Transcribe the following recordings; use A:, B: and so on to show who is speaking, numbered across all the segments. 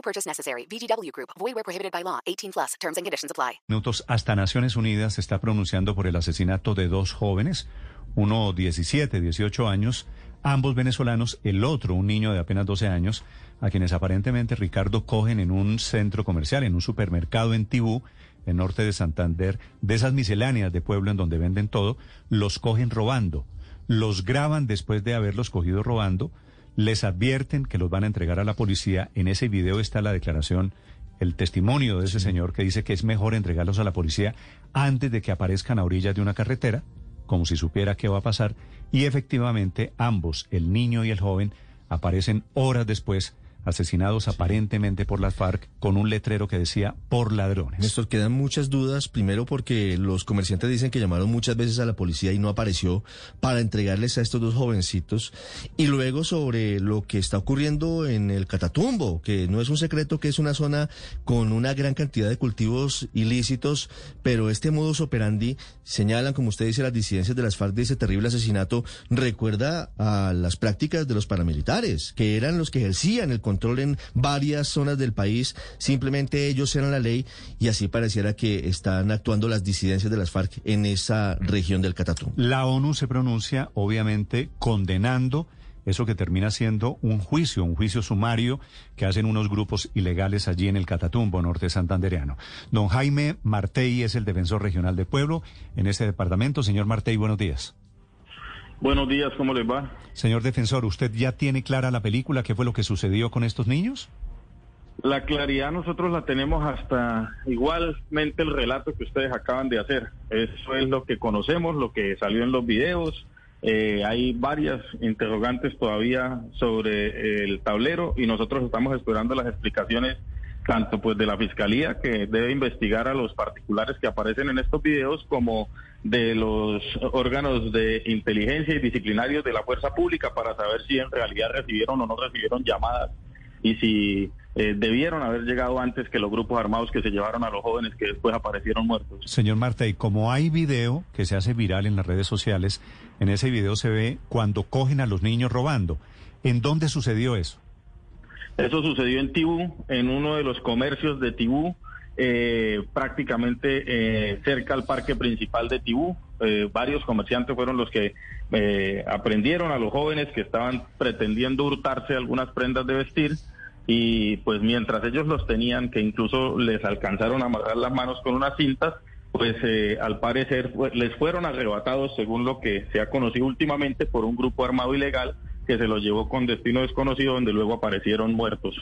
A: No purchase necessary. VGW Group. Void where prohibited by law. 18 plus. Terms and conditions apply.
B: Minutos hasta Naciones Unidas se está pronunciando por el asesinato de dos jóvenes, uno 17, 18 años, ambos venezolanos, el otro un niño de apenas 12 años, a quienes aparentemente Ricardo cogen en un centro comercial, en un supermercado en Tibú, en norte de Santander, de esas misceláneas de pueblo en donde venden todo, los cogen robando, los graban después de haberlos cogido robando, les advierten que los van a entregar a la policía. En ese video está la declaración, el testimonio de ese señor que dice que es mejor entregarlos a la policía antes de que aparezcan a orillas de una carretera, como si supiera qué va a pasar. Y efectivamente ambos, el niño y el joven, aparecen horas después asesinados aparentemente por las FARC con un letrero que decía por ladrones.
C: Néstor, quedan muchas dudas, primero porque los comerciantes dicen que llamaron muchas veces a la policía y no apareció para entregarles a estos dos jovencitos, y luego sobre lo que está ocurriendo en el Catatumbo, que no es un secreto que es una zona con una gran cantidad de cultivos ilícitos, pero este modus operandi, señalan, como usted dice, las disidencias de las FARC de ese terrible asesinato, recuerda a las prácticas de los paramilitares, que eran los que ejercían el control en varias zonas del país, simplemente ellos eran la ley y así pareciera que están actuando las disidencias de las FARC en esa región del Catatumbo.
B: La ONU se pronuncia, obviamente, condenando eso que termina siendo un juicio, un juicio sumario que hacen unos grupos ilegales allí en el Catatumbo, norte santandereano. Don Jaime Martey es el defensor regional de pueblo en este departamento. Señor Martey, buenos días.
D: Buenos días, ¿cómo les va?
B: Señor defensor, ¿usted ya tiene clara la película? ¿Qué fue lo que sucedió con estos niños?
D: La claridad nosotros la tenemos hasta igualmente el relato que ustedes acaban de hacer. Eso es lo que conocemos, lo que salió en los videos. Eh, hay varias interrogantes todavía sobre el tablero y nosotros estamos esperando las explicaciones tanto pues de la fiscalía que debe investigar a los particulares que aparecen en estos videos como de los órganos de inteligencia y disciplinarios de la fuerza pública para saber si en realidad recibieron o no recibieron llamadas y si eh, debieron haber llegado antes que los grupos armados que se llevaron a los jóvenes que después aparecieron muertos.
B: Señor Marta, y como hay video que se hace viral en las redes sociales, en ese video se ve cuando cogen a los niños robando. ¿En dónde sucedió eso?
D: Eso sucedió en Tibú, en uno de los comercios de Tibú, eh, prácticamente eh, cerca al parque principal de Tibú. Eh, varios comerciantes fueron los que eh, aprendieron a los jóvenes que estaban pretendiendo hurtarse algunas prendas de vestir y pues mientras ellos los tenían, que incluso les alcanzaron a amarrar las manos con unas cintas, pues eh, al parecer les fueron arrebatados, según lo que se ha conocido últimamente, por un grupo armado ilegal que se los llevó con destino desconocido, donde luego aparecieron muertos.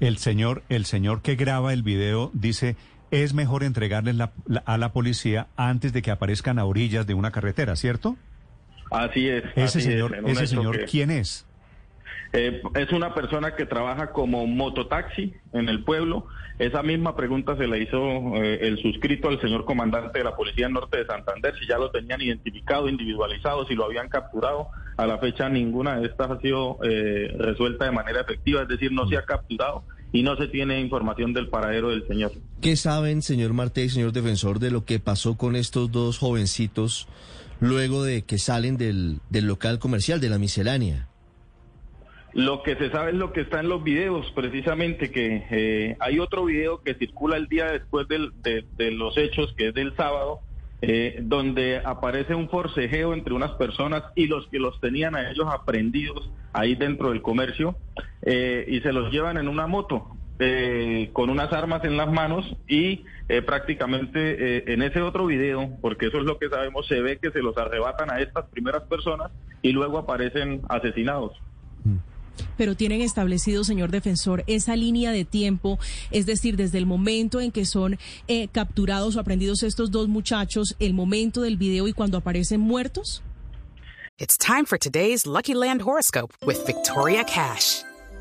B: El señor, el señor que graba el video dice es mejor entregarles la- la- a la policía antes de que aparezcan a orillas de una carretera, ¿cierto?
D: Así es.
B: Ese
D: así
B: señor, ese señor,
D: que-
B: ¿quién es?
D: Eh, es una persona que trabaja como mototaxi en el pueblo. Esa misma pregunta se le hizo eh, el suscrito al señor comandante de la Policía Norte de Santander, si ya lo tenían identificado, individualizado, si lo habían capturado. A la fecha ninguna de estas ha sido eh, resuelta de manera efectiva, es decir, no se ha capturado y no se tiene información del paradero del señor.
C: ¿Qué saben, señor Marte y señor defensor, de lo que pasó con estos dos jovencitos luego de que salen del, del local comercial, de la miscelánea?
D: Lo que se sabe es lo que está en los videos, precisamente que eh, hay otro video que circula el día después de, los hechos, que es del sábado, eh, donde aparece un forcejeo entre unas personas y los que los tenían a ellos aprendidos ahí dentro del comercio eh, y se los llevan en una moto. con unas armas en las manos y prácticamente en ese otro video, porque eso es lo que sabemos, se ve que se los arrebatan a estas primeras personas y luego aparecen asesinados.
E: Pero tienen establecido, señor defensor, esa línea de tiempo, es decir, desde el momento en que son eh, capturados o aprendidos estos dos muchachos, el momento del video y cuando aparecen muertos?
A: It's time for today's Lucky Land horoscope with Victoria Cash.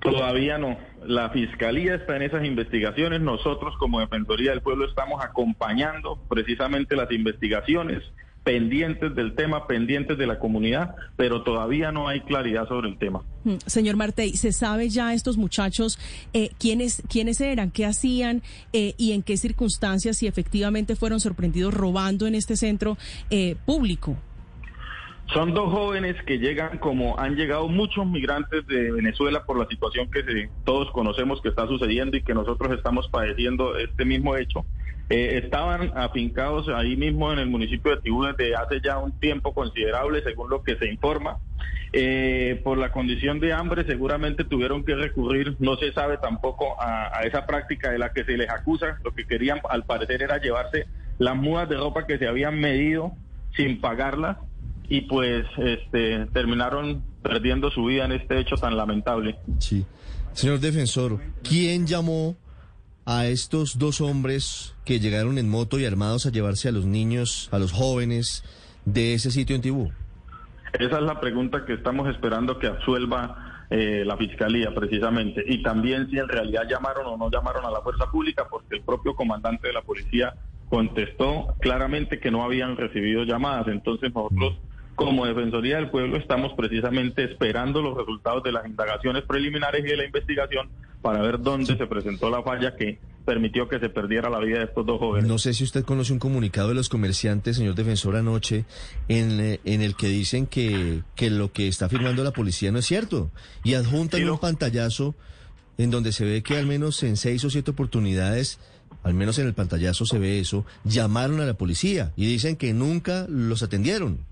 D: Todavía no. La Fiscalía está en esas investigaciones. Nosotros como Defensoría del Pueblo estamos acompañando precisamente las investigaciones, pendientes del tema, pendientes de la comunidad, pero todavía no hay claridad sobre el tema.
E: Mm, Señor Martey, ¿se sabe ya estos muchachos eh, quiénes, quiénes eran, qué hacían eh, y en qué circunstancias si efectivamente fueron sorprendidos robando en este centro eh, público?
D: Son dos jóvenes que llegan como han llegado muchos migrantes de Venezuela por la situación que se- todos conocemos que está sucediendo y que nosotros estamos padeciendo este mismo hecho. Eh, estaban afincados ahí mismo en el municipio de Tibú desde hace ya un tiempo considerable, según lo que se informa. Eh, por la condición de hambre seguramente tuvieron que recurrir, no se sabe tampoco a, a esa práctica de la que se les acusa. Lo que querían al parecer era llevarse las mudas de ropa que se habían medido sin pagarlas y pues este terminaron perdiendo su vida en este hecho tan lamentable.
C: Sí. Señor defensor, ¿quién llamó a estos dos hombres que llegaron en moto y armados a llevarse a los niños, a los jóvenes de ese sitio en Tibú?
D: Esa es la pregunta que estamos esperando que absuelva eh, la fiscalía precisamente y también si en realidad llamaron o no llamaron a la fuerza pública porque el propio comandante de la policía contestó claramente que no habían recibido llamadas. Entonces nosotros como Defensoría del Pueblo estamos precisamente esperando los resultados de las indagaciones preliminares y de la investigación para ver dónde se presentó la falla que permitió que se perdiera la vida de estos dos jóvenes.
C: No sé si usted conoce un comunicado de los comerciantes, señor defensor, anoche, en, eh, en el que dicen que, que lo que está afirmando la policía no es cierto. Y adjuntan
D: Sí,
C: un pantallazo en donde se ve que al menos en seis o siete oportunidades, al menos en el pantallazo se ve eso, llamaron a la policía y dicen que nunca los atendieron.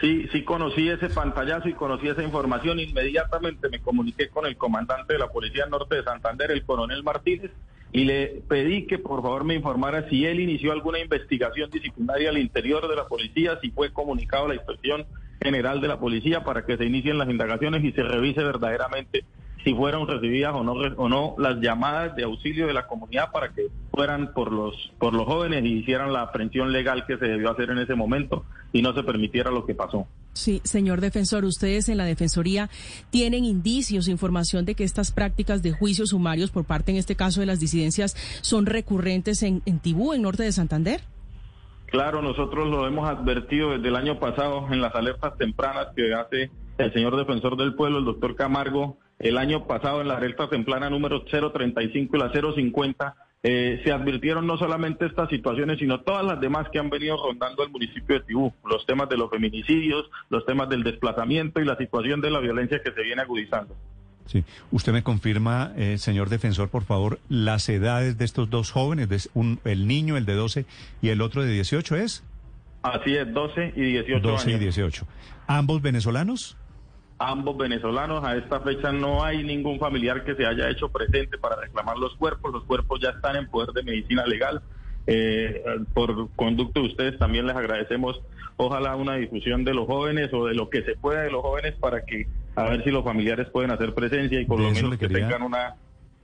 D: Sí, sí conocí ese pantallazo y conocí esa información. Inmediatamente me comuniqué con el comandante de la Policía Norte de Santander, el coronel Martínez, y le pedí que por favor me informara si él inició alguna investigación disciplinaria al interior de la policía, si fue comunicado a la Inspección General de la Policía para que se inicien las indagaciones y se revise verdaderamente si fueron recibidas o no o no las llamadas de auxilio de la comunidad para que fueran por los por los jóvenes y hicieran la aprehensión legal que se debió hacer en ese momento y no se permitiera lo que pasó.
E: Sí, señor defensor, ustedes en la Defensoría tienen indicios, información de que estas prácticas de juicios sumarios por parte, en este caso, de las disidencias son recurrentes en, en Tibú, en norte de Santander.
D: Claro, nosotros lo hemos advertido desde el año pasado en las alertas tempranas que hace el señor defensor del pueblo, el doctor Camargo, el año pasado en la alerta temprana número 035 y la 050, eh, se advirtieron no solamente estas situaciones, sino todas las demás que han venido rondando el municipio de Tibú, los temas de los feminicidios, los temas del desplazamiento y la situación de la violencia que se viene agudizando.
B: Sí. Usted me confirma, eh, señor defensor, por favor, las edades de estos dos jóvenes, de un- el niño, el de 12 y el otro de 18, ¿es?
D: Así es, 12 y 18
B: 12 y
D: años.
B: 18. ¿Ambos venezolanos?
D: Ambos venezolanos. A esta fecha no hay ningún familiar que se haya hecho presente para reclamar los cuerpos. Los cuerpos ya están en poder de medicina legal. Eh, por conducto de ustedes también les agradecemos. Ojalá una difusión de los jóvenes o de lo que se pueda de los jóvenes para que a ver si los familiares pueden hacer presencia y por
B: De
D: lo menos
B: le
D: que
B: quería-
D: tengan una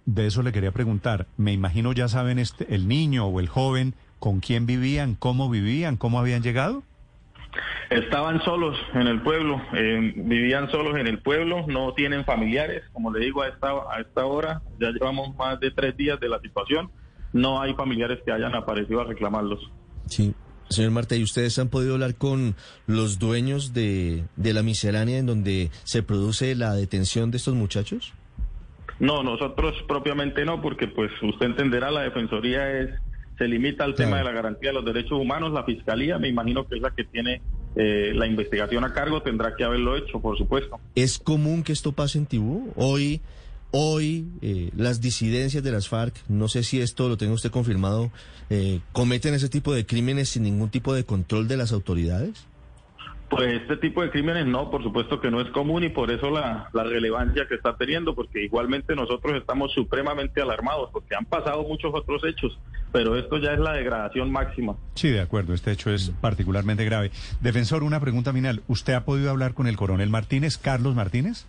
B: De eso le quería preguntar. Me imagino ya saben este, el niño o el joven con quién vivían, cómo vivían, cómo habían llegado.
D: Estaban solos en el pueblo, eh, vivían solos en el pueblo, no tienen familiares, como le digo a esta, a esta hora, ya llevamos más de tres días de la situación, no hay familiares que hayan aparecido a reclamarlos.
C: Sí. Señor Marta, ¿y ustedes han podido hablar con los dueños de, de la miscelánea en donde se produce la detención de estos muchachos?
D: No, nosotros propiamente no, porque pues usted entenderá, la Defensoría es se limita al
C: Claro.
D: tema de la garantía de los derechos humanos, la Fiscalía, me imagino que es la que tiene eh, la investigación a cargo, tendrá que haberlo hecho, por supuesto.
C: ¿Es común que esto pase en Tibú? Hoy, hoy eh, las disidencias de las FARC, no sé si esto lo tenga usted confirmado, eh, cometen ese tipo de crímenes sin ningún tipo de control de las autoridades.
D: Pues este tipo de crímenes no, por supuesto que no es común y por eso la, la, relevancia que está teniendo, porque igualmente nosotros estamos supremamente alarmados, porque han pasado muchos otros hechos, pero esto ya es la degradación máxima.
B: Sí, de acuerdo, este hecho es particularmente grave. Defensor, una pregunta final. ¿Usted ha podido hablar con el coronel Martínez, Carlos Martínez?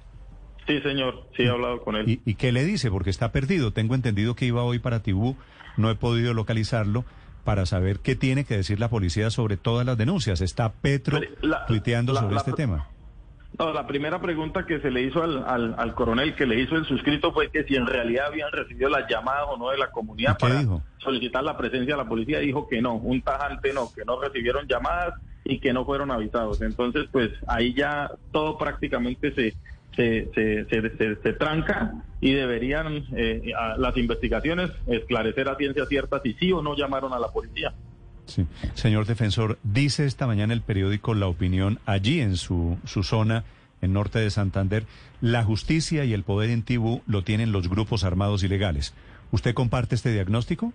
D: Sí, señor, sí he hablado con él.
B: ¿Y, y qué le dice? Porque está perdido. Tengo entendido que iba hoy para Tibú, no he podido localizarlo para saber qué tiene que decir la policía sobre todas las denuncias. ¿Está Petro la, tuiteando la, sobre la, este tema?
D: No, la primera pregunta que se le hizo al, al, al, coronel, que le hizo el suscrito, fue que si en realidad habían recibido las llamadas o no de la comunidad para
B: dijo?
D: solicitar la presencia de la policía. Dijo que no, un tajante no, que no recibieron llamadas y que no fueron avisados. Entonces, pues ahí ya todo prácticamente se, se, se, se, se, tranca y deberían eh, las investigaciones esclarecer a ciencia cierta si sí o no llamaron a la policía.
B: Sí. Señor defensor, dice esta mañana el periódico La Opinión, allí en su, su zona, en norte de Santander, la justicia y el poder en Tibú lo tienen los grupos armados ilegales. ¿Usted comparte este diagnóstico?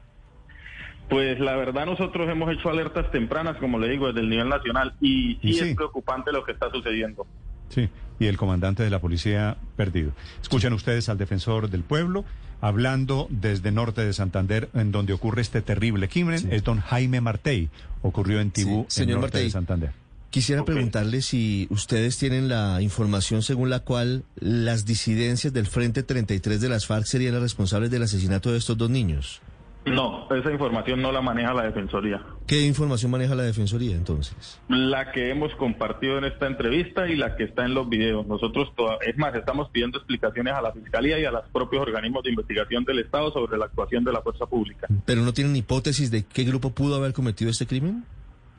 D: Pues la verdad nosotros hemos hecho alertas tempranas, como le digo, desde el nivel nacional y sí,
B: ¿Y sí?
D: es preocupante lo que está sucediendo.
B: Sí, y el comandante de la policía perdido. Escuchan ustedes al defensor del pueblo hablando desde norte de Santander, en donde ocurre este terrible crimen.
C: Sí.
B: Es don Jaime Martey. Ocurrió en Tibú,
C: Sí,
B: en
C: señor
B: norte
C: Martey.
B: de Santander.
C: Quisiera preguntarle si ustedes tienen la información según la cual las disidencias del Frente 33 de las FARC serían las responsables del asesinato de estos dos niños.
D: No, esa información no la maneja la Defensoría.
C: ¿Qué información maneja la Defensoría entonces?
D: La que hemos compartido en esta entrevista y la que está en los videos. Nosotros, toda- es más, estamos pidiendo explicaciones a la Fiscalía y a los propios organismos de investigación del Estado sobre la actuación de la fuerza pública.
C: ¿Pero no tienen hipótesis de qué grupo pudo haber cometido este crimen?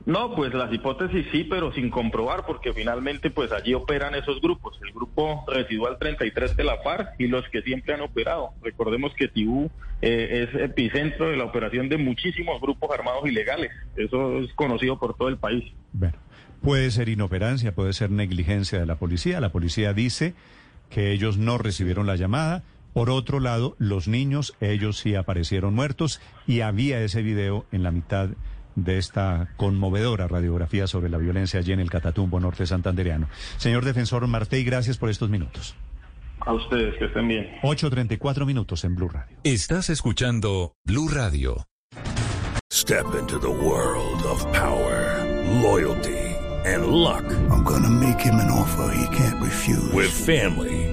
D: No, pues las hipótesis sí, pero sin comprobar, porque finalmente pues allí operan esos grupos, el grupo residual 33 de la FARC y los que siempre han operado. Recordemos que Tibú eh, es epicentro de la operación de muchísimos grupos armados ilegales, eso es conocido por todo el país.
B: Bueno, puede ser inoperancia, puede ser negligencia de la policía. La policía dice que ellos no recibieron la llamada. Por otro lado, los niños, ellos sí aparecieron muertos y había ese video en la mitad de esta conmovedora radiografía sobre la violencia allí en el Catatumbo norte santandereano. Señor defensor Martey, gracias por estos minutos.
D: A ustedes, que estén bien.
B: 8.34 minutos en Blue Radio.
F: Estás escuchando Blue Radio.
G: Step into the world of power, loyalty, and luck.
H: I'm gonna make him an offer he can't refuse.
G: With family,